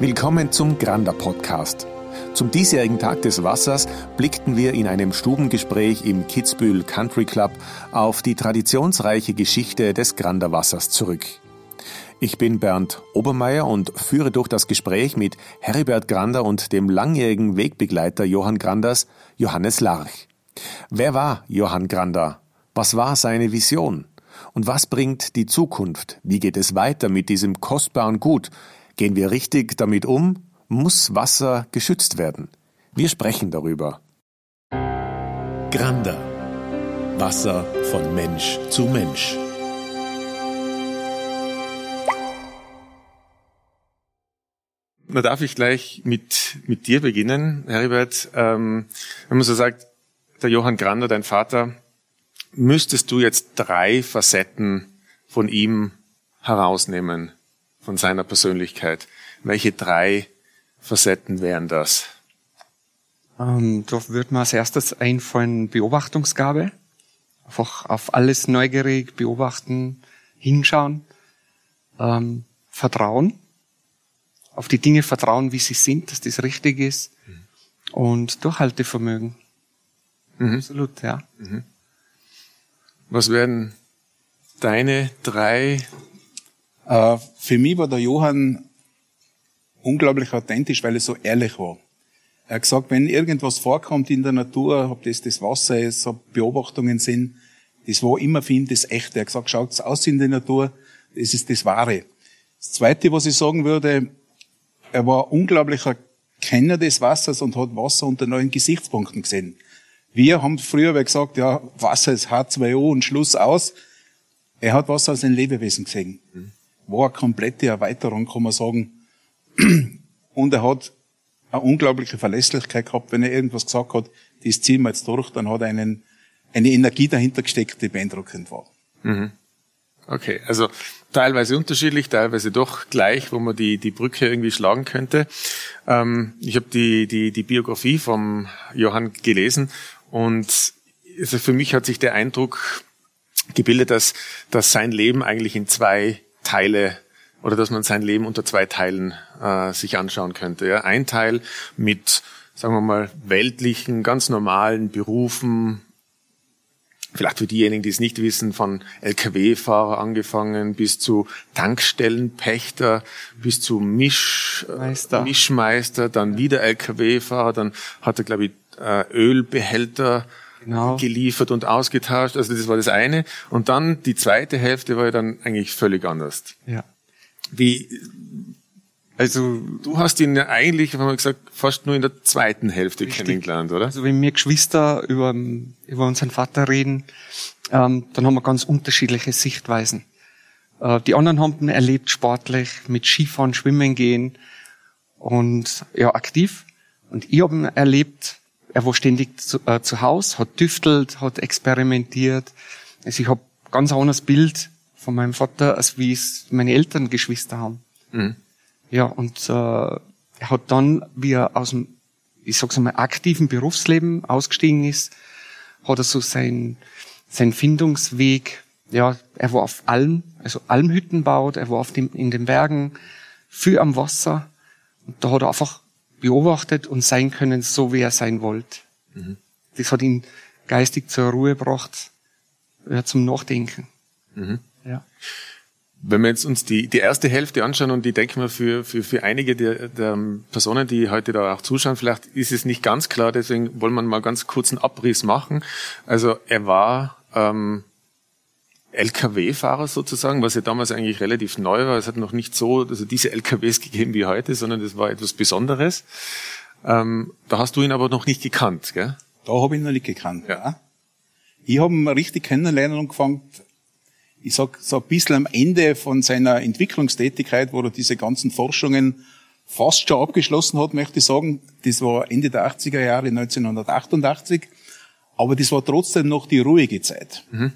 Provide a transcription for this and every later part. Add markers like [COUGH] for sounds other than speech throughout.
Willkommen zum Granda Podcast. Zum diesjährigen Tag des Wassers blickten wir in einem Stubengespräch im Kitzbühel Country Club auf die traditionsreiche Geschichte des Granda Wassers zurück. Ich bin Bernd Obermeier und führe durch das Gespräch mit Heribert Grander und dem langjährigen Wegbegleiter Johann Granders, Johannes Larch. Wer war Johann Grander? Was war seine Vision? Und was bringt die Zukunft? Wie geht es weiter mit diesem kostbaren Gut? Gehen wir richtig damit um? Muss Wasser geschützt werden? Wir sprechen darüber. Granda. Wasser von Mensch zu Mensch. Na, darf ich gleich mit, mit dir beginnen, Heribert? Ähm, wenn man so sagt, der Johann Grander, dein Vater, müsstest du jetzt drei Facetten von ihm herausnehmen, von seiner Persönlichkeit. Welche drei Facetten wären das? Ähm, da würde mir als erstes einfallen Beobachtungsgabe. Einfach auf alles neugierig beobachten, hinschauen. Ähm, Vertrauen. Auf die Dinge vertrauen, wie sie sind, dass das richtig ist. Mhm. Und Durchhaltevermögen. Mhm. Absolut, ja. Mhm. Was wären deine drei? Äh, für mich war der Johann unglaublich authentisch, weil er so ehrlich war. Er hat gesagt, wenn irgendwas vorkommt in der Natur, ob das das Wasser ist, ob Beobachtungen sind, das war immer für ihn das Echte. Er hat gesagt, schaut's aus in der Natur, das ist das Wahre. Das Zweite, was ich sagen würde, er war unglaublicher Kenner des Wassers und hat Wasser unter neuen Gesichtspunkten gesehen. Wir haben früher gesagt, ja, Wasser ist H2O und Schluss aus. Er hat Wasser als ein Lebewesen gesehen. War eine komplette Erweiterung, kann man sagen. [CLEARS THROAT] Und er hat eine unglaubliche Verlässlichkeit gehabt, wenn er irgendwas gesagt hat, das ziehen wir jetzt durch, dann hat er einen, eine Energie dahinter gesteckt, die beeindruckend war. Mhm. Okay, also teilweise unterschiedlich, teilweise doch gleich, wo man die, die Brücke irgendwie schlagen könnte. Ähm, ich habe die, die, die Biografie vom Johann gelesen und also für mich hat sich der Eindruck gebildet, dass, dass sein Leben eigentlich in zwei Teile oder dass man sein Leben unter zwei Teilen äh, sich anschauen könnte. Ja. Ein Teil mit, sagen wir mal, weltlichen, ganz normalen Berufen, vielleicht für diejenigen, die es nicht wissen, von Lkw-Fahrer angefangen bis zu Tankstellenpächter, bis zu Misch, Meister. Mischmeister, dann wieder Lkw-Fahrer, dann hat er, glaube ich, äh, Ölbehälter genau. geliefert und ausgetauscht. Also das war das eine. Und dann die zweite Hälfte war ja dann eigentlich völlig anders. Ja. Wie, also du hast ihn ja eigentlich, haben wir gesagt, fast nur in der zweiten Hälfte richtig. kennengelernt, oder? Also wenn wir Geschwister über, über unseren Vater reden, ähm, dann haben wir ganz unterschiedliche Sichtweisen. Äh, die anderen haben ihn erlebt sportlich, mit Skifahren, Schwimmen gehen und ja, aktiv. Und ich habe ihn erlebt er war ständig zu, äh, zu Hause, hat tüftelt, hat experimentiert. Also ich habe ganz anderes Bild von meinem Vater, als wie es meine Eltern Geschwister haben. Mhm. Ja, und äh, er hat dann, wie er aus dem, ich sag's einmal, aktiven Berufsleben ausgestiegen ist, hat er so sein, sein Findungsweg, ja, er war auf Alm, also Almhütten baut, er war auf dem, in den Bergen, viel am Wasser. Und da hat er einfach beobachtet und sein können, so wie er sein wollte. Mhm. Das hat ihn geistig zur Ruhe gebracht, ja, zum Nachdenken. Mhm. Ja. Wenn wir jetzt uns die, die erste Hälfte anschauen und die denken wir für, für, für einige der, der Personen, die heute da auch zuschauen, vielleicht ist es nicht ganz klar, deswegen wollen wir mal ganz kurz einen Abriss machen. Also er war ähm, LKW-Fahrer sozusagen, was ja damals eigentlich relativ neu war. Es hat noch nicht so, also diese LKWs gegeben wie heute, sondern das war etwas Besonderes. Ähm, da hast du ihn aber noch nicht gekannt, gell? Da habe ich ihn noch nicht gekannt, ja. Ich habe ihn richtig kennenlernen angefangen, ich sag so ein bisschen am Ende von seiner Entwicklungstätigkeit, wo er diese ganzen Forschungen fast schon abgeschlossen hat, möchte ich sagen. Das war Ende der 80er Jahre, 1988. Aber das war trotzdem noch die ruhige Zeit. Mhm.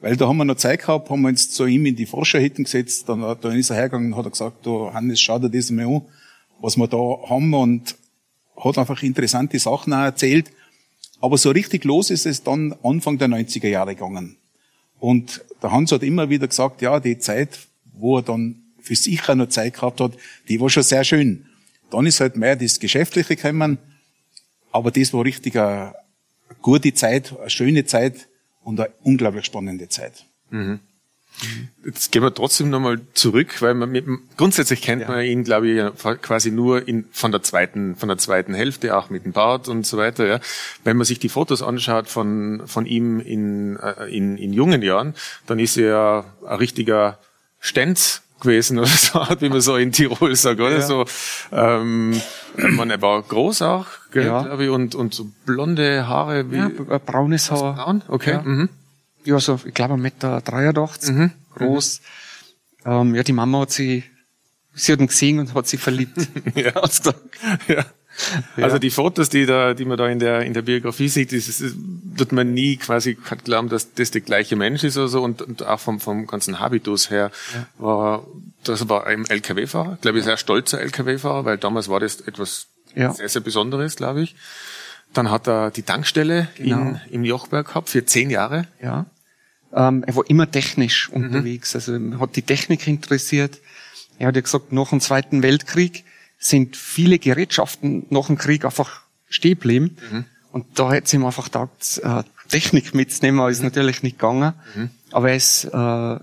Weil da haben wir noch Zeit gehabt, haben wir uns zu ihm in die Forscherhütten gesetzt, dann, dann ist er hergegangen und hat gesagt, du Hannes, schau dir das mal an, was wir da haben und hat einfach interessante Sachen auch erzählt. Aber so richtig los ist es dann Anfang der 90er Jahre gegangen. Und der Hans hat immer wieder gesagt, ja, die Zeit, wo er dann für sich auch noch Zeit gehabt hat, die war schon sehr schön. Dann ist halt mehr das Geschäftliche gekommen, aber das war richtig eine gute Zeit, eine schöne Zeit und eine unglaublich spannende Zeit. Mhm. Jetzt gehen wir trotzdem nochmal zurück, weil man mit, grundsätzlich kennt ja. man ihn, glaube ich, quasi nur in, von der zweiten, von der zweiten Hälfte, auch mit dem Bart und so weiter. Ja. Wenn man sich die Fotos anschaut von, von ihm in, äh, in, in jungen Jahren, dann ist er ein richtiger Stenz gewesen oder [LAUGHS] so, wie man so in Tirol sagt, oder? Ja. So, ähm, man, er war groß auch, gell, ja. glaube ich, und, und so blonde Haare wie. Ja, braunes Haar. Braun? Okay. Ja. Mhm ja, so, ich glaube, 1,83 Meter 83, mhm. groß. Mhm. Ähm, ja, die Mama hat sie, sie hat ihn gesehen und hat sich verliebt. [LAUGHS] ja. Hat's gesagt. [LAUGHS] Ja. Ja. Also die Fotos, die da, die man da in der in der Biografie sieht, das ist, wird man nie quasi glauben, dass das der gleiche Mensch ist oder so und, und auch vom vom ganzen Habitus her ja. war das war ein LKW-Fahrer, glaube ich, sehr stolzer LKW-Fahrer, weil damals war das etwas ja. sehr sehr Besonderes, glaube ich. Dann hat er die Tankstelle genau. in, im Jochberg gehabt für zehn Jahre. Ja. Ähm, er war immer technisch mhm. unterwegs, also hat die Technik interessiert. Er hat ja gesagt, nach dem Zweiten Weltkrieg sind viele Gerätschaften nach dem Krieg einfach stehen geblieben. Mhm. Und da hat ihm einfach gedacht, äh, Technik mitzunehmen, ist mhm. natürlich nicht gegangen. Mhm. Aber er ist, äh,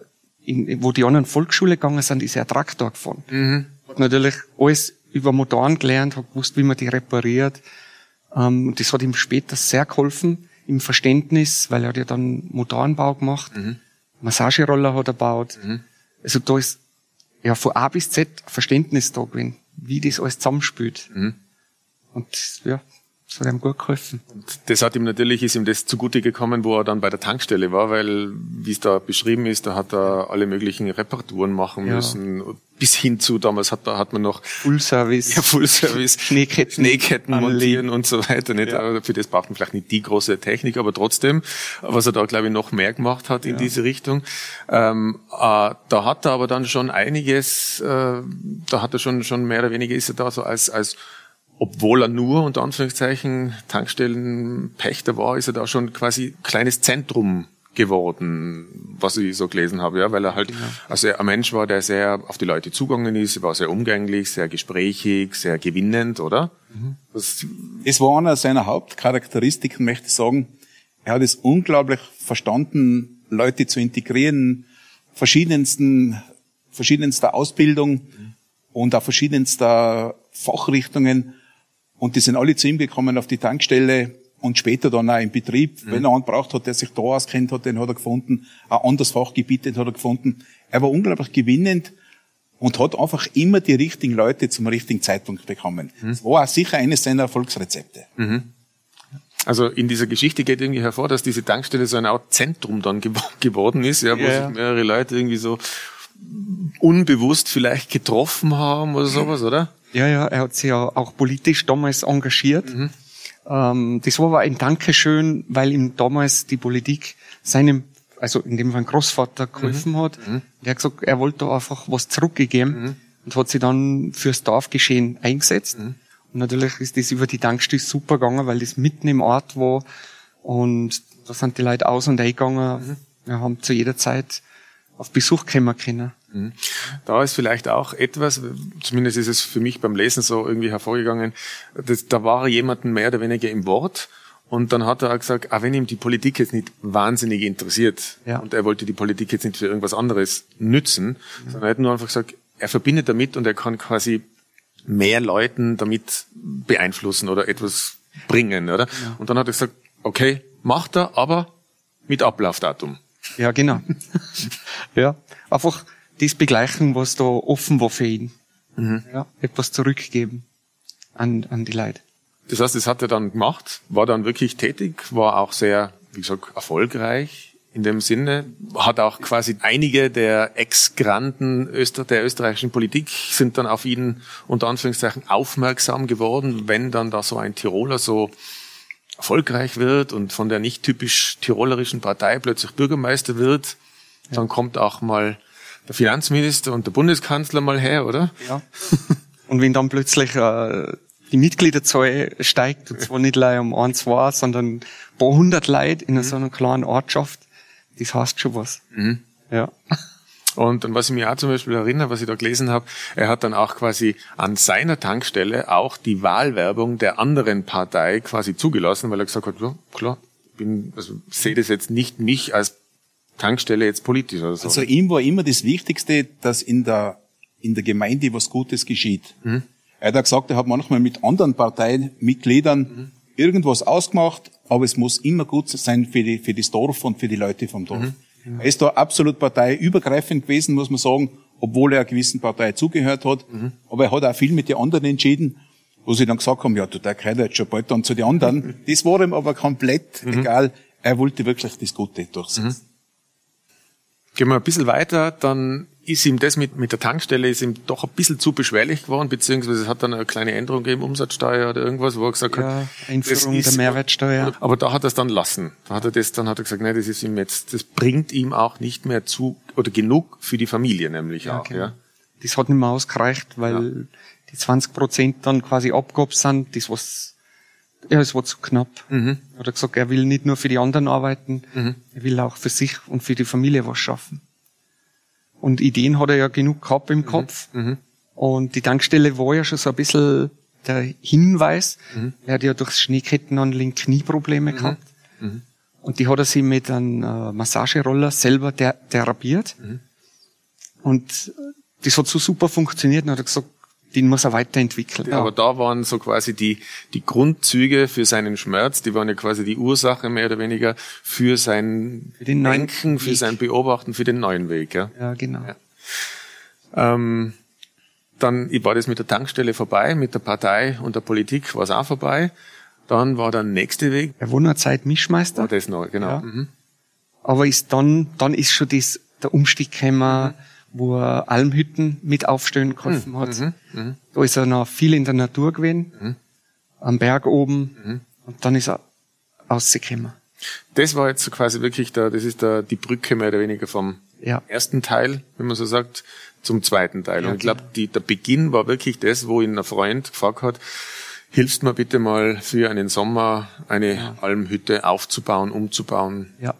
in, wo die anderen Volksschule gegangen sind, ist er Traktor gefahren. Mhm. Hat natürlich alles über Motoren gelernt, hat gewusst, wie man die repariert. Ähm, und das hat ihm später sehr geholfen im Verständnis, weil er hat ja dann Motorenbau gemacht, mhm. Massageroller hat er gebaut. Mhm. Also da ist ja von A bis Z Verständnis da gewesen, wie das alles zusammenspielt. Mhm. Und ja, das hat ihm gut geholfen. Und das hat ihm natürlich, ist ihm das zugute gekommen, wo er dann bei der Tankstelle war, weil, wie es da beschrieben ist, da hat er alle möglichen Reparaturen machen ja. müssen. Bis hin zu, damals hat, da hat man noch Full Service. Ja, Full Service. Schneeketten. Schneeketten montieren und so weiter. Nicht? Ja. Für das braucht man vielleicht nicht die große Technik, aber trotzdem, was er da, glaube ich, noch mehr gemacht hat in ja. diese Richtung. Ähm, äh, da hat er aber dann schon einiges, äh, da hat er schon, schon mehr oder weniger ist er da so als, als obwohl er nur unter Anführungszeichen Tankstellenpächter war, ist er da schon quasi kleines Zentrum geworden, was ich so gelesen habe, ja, weil er halt ja. also ein Mensch war, der sehr auf die Leute zugegangen ist, er war sehr umgänglich, sehr gesprächig, sehr gewinnend, oder? Mhm. es war einer seiner Hauptcharakteristiken, möchte ich sagen. Er hat es unglaublich verstanden, Leute zu integrieren, verschiedensten, verschiedenster Ausbildung mhm. und auch verschiedenster Fachrichtungen und die sind alle zu ihm gekommen auf die Tankstelle und später dann auch im Betrieb. Mhm. Wenn er einen braucht hat, der sich da auskennt hat, den hat er gefunden. Ein anderes Fachgebiet, den hat er gefunden. Er war unglaublich gewinnend und hat einfach immer die richtigen Leute zum richtigen Zeitpunkt bekommen. Mhm. Das war auch sicher eines seiner Erfolgsrezepte. Mhm. Also in dieser Geschichte geht irgendwie hervor, dass diese Tankstelle so eine Art Zentrum dann [LAUGHS] geworden ist, ja, wo ja. sich mehrere Leute irgendwie so unbewusst vielleicht getroffen haben oder sowas, oder? Ja, ja, er hat sich ja auch politisch damals engagiert. Mhm. Ähm, das war aber ein Dankeschön, weil ihm damals die Politik seinem, also in dem Fall Großvater geholfen mhm. hat. Mhm. Der hat gesagt, er wollte da einfach was zurückgegeben mhm. und hat sich dann fürs Dorfgeschehen eingesetzt. Mhm. Und natürlich ist das über die Tankstelle super gegangen, weil das mitten im Ort war und da sind die Leute aus und eingegangen. Mhm. Wir haben zu jeder Zeit auf Besuch kommen können. Mhm. Da ist vielleicht auch etwas, zumindest ist es für mich beim Lesen so irgendwie hervorgegangen, dass, da war jemanden mehr oder weniger im Wort und dann hat er auch gesagt, auch wenn ihm die Politik jetzt nicht wahnsinnig interessiert ja. und er wollte die Politik jetzt nicht für irgendwas anderes nützen, mhm. sondern er hat nur einfach gesagt, er verbindet damit und er kann quasi mehr Leuten damit beeinflussen oder etwas bringen, oder? Ja. Und dann hat er gesagt, okay, macht er, aber mit Ablaufdatum. Ja, genau. [LAUGHS] ja, einfach das begleichen, was da offen war für ihn. Mhm. Ja, etwas zurückgeben an, an die Leute. Das heißt, das hat er dann gemacht, war dann wirklich tätig, war auch sehr, wie gesagt, erfolgreich in dem Sinne, hat auch quasi einige der Ex-Granden Öster der österreichischen Politik sind dann auf ihn unter Anführungszeichen aufmerksam geworden, wenn dann da so ein Tiroler so erfolgreich wird und von der nicht typisch tirolerischen Partei plötzlich Bürgermeister wird, dann kommt auch mal der Finanzminister und der Bundeskanzler mal her, oder? Ja. Und wenn dann plötzlich äh, die Mitgliederzahl steigt, und zwar nicht leider um ein, zwei, sondern ein paar hundert Leute in mhm. so einer kleinen Ortschaft, das heißt schon was. Mhm. Ja. Und an was ich mich auch zum Beispiel erinnere, was ich da gelesen habe, er hat dann auch quasi an seiner Tankstelle auch die Wahlwerbung der anderen Partei quasi zugelassen, weil er gesagt hat, ja, klar, bin, also sehe das jetzt nicht mich als Tankstelle jetzt politisch oder so. Also ihm war immer das Wichtigste, dass in der, in der Gemeinde was Gutes geschieht. Mhm. Er hat auch gesagt, er hat manchmal mit anderen Parteimitgliedern mhm. irgendwas ausgemacht, aber es muss immer gut sein für, die, für das Dorf und für die Leute vom Dorf. Mhm. Er ist da absolut parteiübergreifend gewesen, muss man sagen, obwohl er einer gewissen Partei zugehört hat. Mhm. Aber er hat auch viel mit den anderen entschieden, wo sie dann gesagt haben, ja, du, der gehört jetzt schon bald dann zu den anderen. [LAUGHS] das war ihm aber komplett mhm. egal. Er wollte wirklich das Gute durchsetzen. Mhm. Gehen wir ein bisschen weiter, dann ist ihm das mit, mit der Tankstelle ist ihm doch ein bisschen zu beschwerlich geworden, beziehungsweise es hat dann eine kleine Änderung gegeben, Umsatzsteuer oder irgendwas, wo er gesagt ja, hat, Einführung der Mehrwertsteuer. Aber da hat er es dann lassen. Da hat er das, dann hat er gesagt, nein, das ist ihm jetzt, das bringt ihm auch nicht mehr zu, oder genug für die Familie nämlich ja, auch, genau. ja. Das hat nicht mehr ausgereicht, weil ja. die 20 Prozent dann quasi abgehoben sind, das was ja, es war zu knapp. Mhm. Er hat gesagt, er will nicht nur für die anderen arbeiten, mhm. er will auch für sich und für die Familie was schaffen. Und Ideen hat er ja genug gehabt im mhm. Kopf. Mhm. Und die Tankstelle war ja schon so ein bisschen der Hinweis. Mhm. Er hat ja durchs Schneekettenanlegen Knieprobleme mhm. gehabt. Mhm. Und die hat er sich mit einem äh, Massageroller selber therapiert. Und das hat so super funktioniert. Und er hat gesagt, den muss er weiterentwickeln. Ja, aber da waren so quasi die, die Grundzüge für seinen Schmerz, die waren ja quasi die Ursache mehr oder weniger für sein für den Denken, für sein Beobachten, für den neuen Weg. Ja, ja genau. Ja. Ähm, dann war das mit der Tankstelle vorbei, mit der Partei und der Politik war es auch vorbei. Dann war der nächste Weg. Er war eine Zeit Mischmeister. War das noch, genau. Ja. Mhm. Aber ist dann, dann ist schon das, der Umstieg gekommen, mhm wo er Almhütten mit aufstellen geholfen mhm. hat. Mhm. mhm. Da ist er noch viel in der Natur gewesen, mhm. am Berg oben, mhm. und dann ist er rausgekommen. Das war jetzt quasi wirklich da, das ist da die Brücke mehr oder weniger vom ja. ersten Teil, wenn man so sagt, zum zweiten Teil. Ja, und ich glaube, genau. der Beginn war wirklich das, wo ihn ein Freund gefragt hat, hilfst mir bitte mal für einen Sommer eine ja. Almhütte aufzubauen, umzubauen. Ja.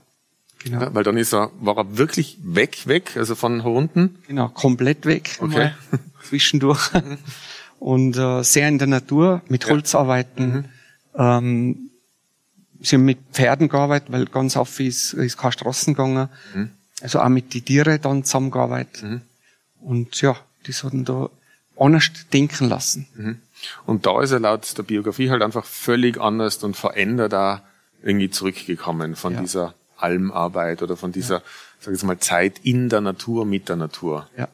Genau. Ja, weil dann ist er, war er wirklich weg, weg, also von unten? Genau, komplett weg. Okay. [LAUGHS] Zwischendurch. Und äh, sehr in der Natur, mit Holz ja. arbeiten. Mhm. Ähm, sie haben mit Pferden gearbeitet, weil ganz oft ist, ist keine Straßen gegangen. Mhm. Also auch mit den Tieren dann zusammengearbeitet. Mhm. Und ja, die sollten da anders denken lassen. Mhm. Und da ist er laut der Biografie halt einfach völlig anders und verändert da irgendwie zurückgekommen von ja. dieser Almarbeit oder von dieser, ja. sag ich mal, Zeit in der Natur, mit der Natur. Ja.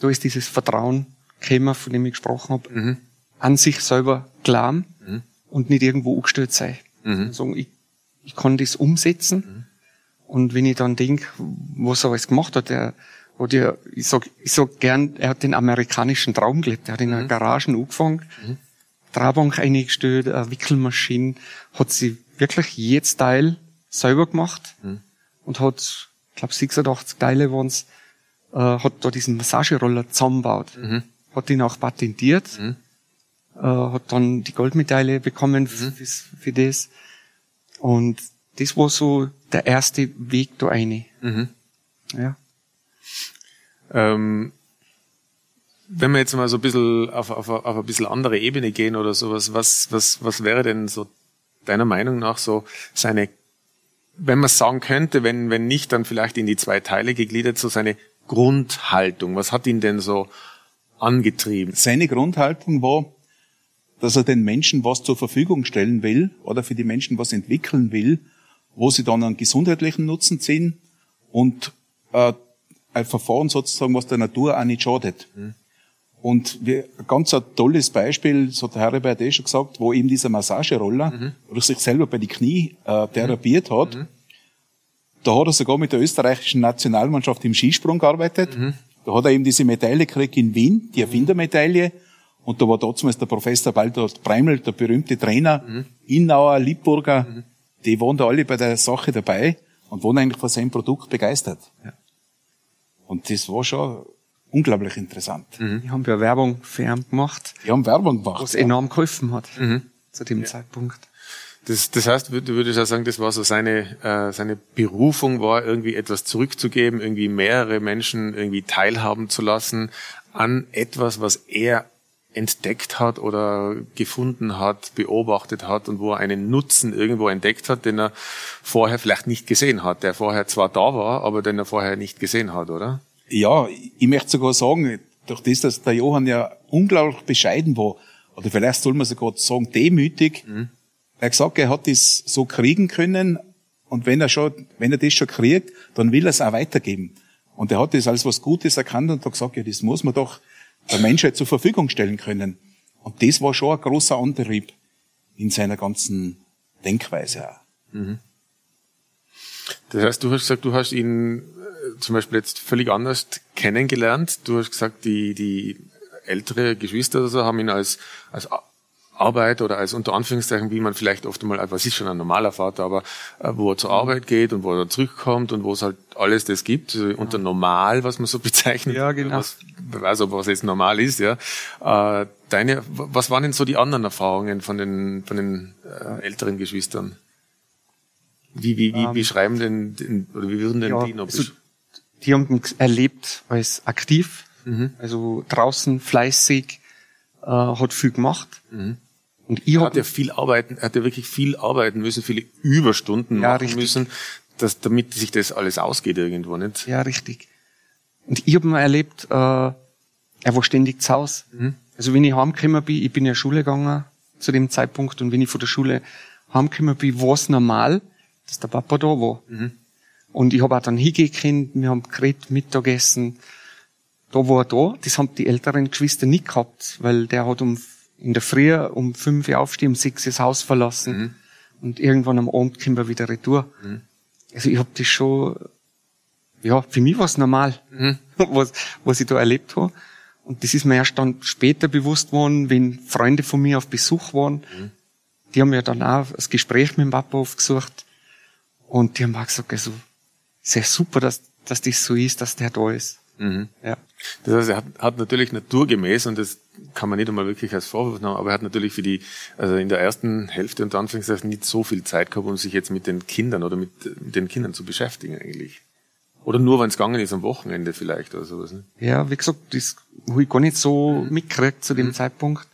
Da ist dieses Vertrauen gekommen, von dem ich gesprochen habe, mhm. an sich selber glauben mhm. und nicht irgendwo angestellt sein. Mhm. Sagen, ich, ich kann das umsetzen. Mhm. Und wenn ich dann denke, was er alles gemacht hat, er hat ja, ich sag, ich sag gern, er hat den amerikanischen Traum gelebt. Er hat in einer mhm. Garage angefangen, mhm. Trabbank eingestellt, eine Wickelmaschine, hat sie wirklich jedes Teil selber gemacht mhm. und hat, ich glaube 86 Teile waren's, äh, hat da diesen Massageroller zusammengebaut. Mhm. Hat ihn auch patentiert, mhm. äh, hat dann die Goldmedaille bekommen mhm. für, für das. Und das war so der erste Weg da eine. Mhm. Ja. Ähm, wenn wir jetzt mal so ein bisschen auf, auf, auf ein bisschen andere Ebene gehen oder sowas, was, was, was wäre denn so deiner Meinung nach so seine wenn man sagen könnte, wenn, wenn nicht, dann vielleicht in die zwei Teile gegliedert, so seine Grundhaltung. Was hat ihn denn so angetrieben? Seine Grundhaltung war, dass er den Menschen was zur Verfügung stellen will oder für die Menschen was entwickeln will, wo sie dann einen gesundheitlichen Nutzen ziehen und äh, ein Verfahren sozusagen, was der Natur auch nicht schadet. Mhm. Und wir, ganz ein tolles Beispiel, so der Heribert eh schon gesagt, wo eben dieser Massageroller, mhm. wo er sich selber bei die Knie äh, therapiert mhm. hat. Mhm. Da hat er sogar mit der österreichischen Nationalmannschaft im Skisprung gearbeitet. Mhm. Da hat er eben diese Medaille gekriegt in Wien, die Erfindermedaille. Und da war damals der Professor Walter Breimel, der berühmte Trainer, mhm. Innauer, Liebburger, mhm. die waren da alle bei der Sache dabei und waren eigentlich von seinem Produkt begeistert. Ja. Und das war schon unglaublich interessant. Mhm. Die haben ja Werbung für ihn gemacht. Die haben Werbung gemacht. Was ja. enorm geholfen hat mhm. zu dem ja. Zeitpunkt. Das, das heißt, du würdest ja sagen, das war so seine, äh, seine Berufung war, irgendwie etwas zurückzugeben, irgendwie mehrere Menschen irgendwie teilhaben zu lassen an etwas, was er entdeckt hat oder gefunden hat, beobachtet hat und wo er einen Nutzen irgendwo entdeckt hat, den er vorher vielleicht nicht gesehen hat, der vorher zwar da war, aber den er vorher nicht gesehen hat, oder? Ja, ich möchte sogar sagen, durch das, dass der Johann ja unglaublich bescheiden war, oder vielleicht soll man sogar sagen, demütig, mhm. er hat gesagt, er hat das so kriegen können, und wenn er schon, wenn er das schon kriegt, dann will er es auch weitergeben. Und er hat das als was Gutes erkannt und hat gesagt, ja, das muss man doch der Menschheit zur Verfügung stellen können. Und das war schon ein großer Antrieb in seiner ganzen Denkweise auch. Mhm. Das heißt, du hast gesagt, du hast ihn zum Beispiel jetzt völlig anders kennengelernt. Du hast gesagt, die, die ältere Geschwister oder so haben ihn als, als Arbeit oder als unter Anführungszeichen, wie man vielleicht oft einmal, was ist schon ein normaler Vater, aber äh, wo er zur Arbeit geht und wo er zurückkommt und wo es halt alles das gibt, also unter normal, was man so [LAUGHS] bezeichnet. Ja, genau. Was, wer weiß, ob was jetzt normal ist, ja. Äh, deine, was waren denn so die anderen Erfahrungen von den, von den äh, älteren Geschwistern? Wie, wie, wie um, ähm, beschreiben denn, den, oder wie würden denn ja, die noch also, Die haben erlebt als aktiv, mhm. also draußen fleißig, äh, hat viel gemacht. Mhm. Und ich hat ja viel arbeiten, hat ja wirklich viel arbeiten müssen, viele Überstunden ja, machen richtig. müssen, dass, damit sich das alles ausgeht irgendwo, nicht? Ja, richtig. Und ich habe mal erlebt, äh, er war ständig zu Hause. Mhm. Also wenn ich heimgekommen bin, ich bin ja Schule gegangen zu dem Zeitpunkt und wenn ich von der Schule heimgekommen bin, war es normal, dass der Papa da war. Mhm. Und ich habe auch dann hingehen wir haben geredet, Mittagessen. Da war er da. Das haben die älteren Geschwister nicht gehabt, weil der hat um in der Früh um fünf Uhr aufstehen, um sechs das Haus verlassen mhm. und irgendwann am Abend kommen wir wieder retour. Mhm. Also ich habe das schon, ja, für mich war es normal, mhm. [LAUGHS] was, was ich da erlebt habe. Und das ist mir erst dann später bewusst worden, wenn Freunde von mir auf Besuch waren. Mhm. Die haben ja dann auch das Gespräch mit dem Papa aufgesucht. Und die haben auch gesagt, also, sehr super, dass, dass das so ist, dass der da ist. Mhm. Ja. Das heißt, er hat, hat natürlich naturgemäß, und das kann man nicht einmal wirklich als Vorwurf nehmen, aber er hat natürlich für die, also in der ersten Hälfte und Anfangszeit nicht so viel Zeit gehabt, um sich jetzt mit den Kindern oder mit, mit den Kindern zu beschäftigen eigentlich. Oder nur, wenn es gegangen ist am Wochenende vielleicht oder sowas. Ne? Ja, wie gesagt, das habe ich gar nicht so mhm. mitgekriegt zu dem mhm. Zeitpunkt.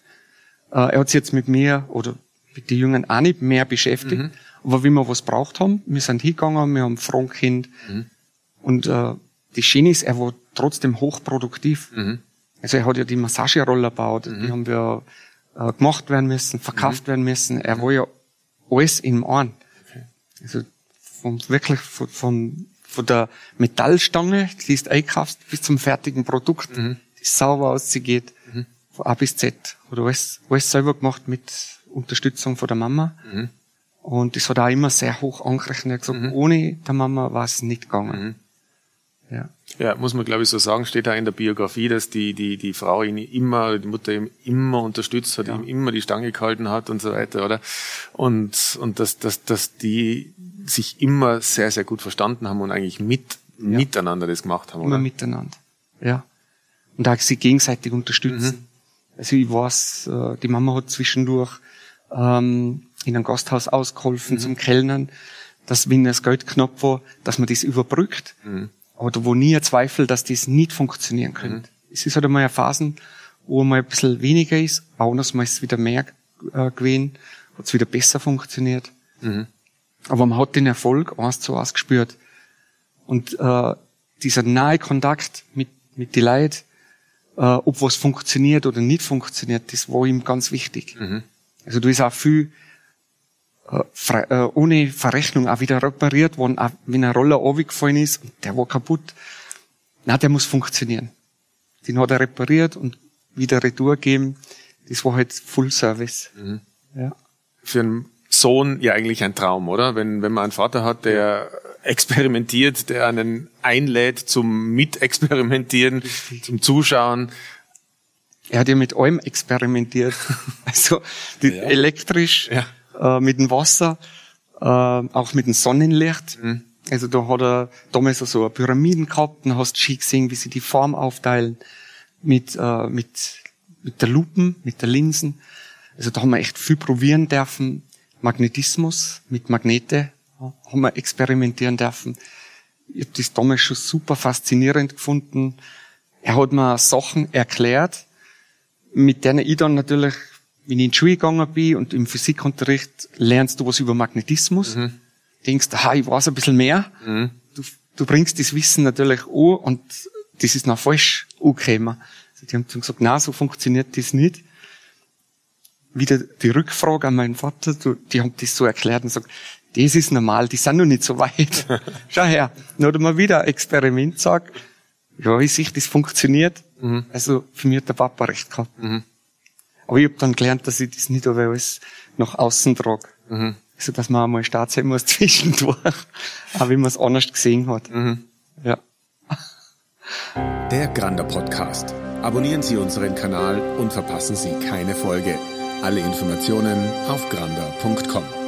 Äh, er hat sich jetzt mit mir oder mit den Jungen auch nicht mehr beschäftigt. Mhm. Aber wie wir was braucht haben, wir sind hingegangen, wir haben Frontkind. Mhm. Und äh, die Schöne ist, er war trotzdem hochproduktiv. Mhm. Also er hat ja die Massageroller gebaut, mhm. die haben wir äh, gemacht werden müssen, verkauft mhm. werden müssen. Er war ja alles im Ohren. Okay. Also vom, wirklich von, von, von der Metallstange, die ist einkauft, bis zum fertigen Produkt, mhm. die sauber aussieht, mhm. von A bis Z. Hat alles, alles selber gemacht mit Unterstützung von der Mama. Und das hat auch immer sehr hoch angerechnet. Er hat gesagt, mhm. ohne der Mama war es nicht gegangen. Mhm. Ja. ja, muss man glaube ich so sagen, steht da in der Biografie, dass die, die, die Frau ihn immer, die Mutter ihm immer unterstützt hat, ja. ihm immer die Stange gehalten hat und so weiter, oder? Und, und dass, dass, dass die sich immer sehr, sehr gut verstanden haben und eigentlich mit, ja. miteinander das gemacht haben, immer oder? miteinander, ja. Und auch sie gegenseitig unterstützen. Mhm. Also ich weiß, äh, die Mama hat zwischendurch ähm, in einem Gasthaus ausgeholfen mhm. zum Kellnern, dass wenn das Geld knapp war, dass man das überbrückt. Mhm oder wo nie ein Zweifel, dass das nicht funktionieren könnte. Mhm. Es ist halt einmal eine Phasen, wo mal ein bisschen weniger ist, anders mal ist es wieder mehr äh, gewesen, hat es wieder besser funktioniert. Mhm. Aber man hat den Erfolg eins zu eins gespürt. Und äh, dieser nahe Kontakt mit, mit den Leuten, äh, ob was funktioniert oder nicht funktioniert, das war ihm ganz wichtig. Mhm. Also du ist auch viel ohne Verrechnung auch wieder repariert worden, auch wenn ein Roller runtergefallen ist und der war kaputt. Na, der muss funktionieren. Den hat er repariert und wieder retour gegeben. Das war halt Full Service. Mhm. Ja. Für einen Sohn ja eigentlich ein Traum, oder? Wenn, wenn man einen Vater hat, der experimentiert, der einen einlädt zum Mitexperimentieren, zum Zuschauen. Er hat ja mit allem experimentiert. [LAUGHS] also die, ja. elektrisch, ja äh, mit dem Wasser, äh, auch mit dem Sonnenlicht. Mhm. Also da hat er damals so eine Pyramiden gehabt, dann hast du schick gesehen, wie sie die Form aufteilen mit, äh, mit, mit der Lupen, mit der Linsen. Also da haben wir echt viel probieren dürfen. Magnetismus, mit Magnete haben wir experimentieren dürfen. Ich habe das damals schon super faszinierend gefunden. Er hat mir Sachen erklärt, mit denen ich dann natürlich, wenn ich in die Schule gegangen bin und im Physikunterricht lernst du was über Magnetismus, mhm. denkst, aha, ich weiß ein bisschen mehr. Mhm. Du, du bringst das Wissen natürlich an und das ist noch falsch angekommen. Also die haben dann gesagt, na, so funktioniert das nicht. Wieder die Rückfrage an meinen Vater, die haben das so erklärt und gesagt, das ist normal, die sind noch nicht so weit. [LAUGHS] Schau her, dann hat er mal wieder ein Experiment gesagt, ja, wie sich das funktioniert. Mhm. Also für mich hat der Papa recht gehabt. Mhm. Aber ich habe dann gelernt, dass ich das nicht aber alles nach außen trage. Mhm. Also dass man einmal Start sein muss [LAUGHS] zwischendurch, auch wie man es anders gesehen hat. Mhm. Ja. Der Grander Podcast. Abonnieren Sie unseren Kanal und verpassen Sie keine Folge. Alle Informationen auf grander.com.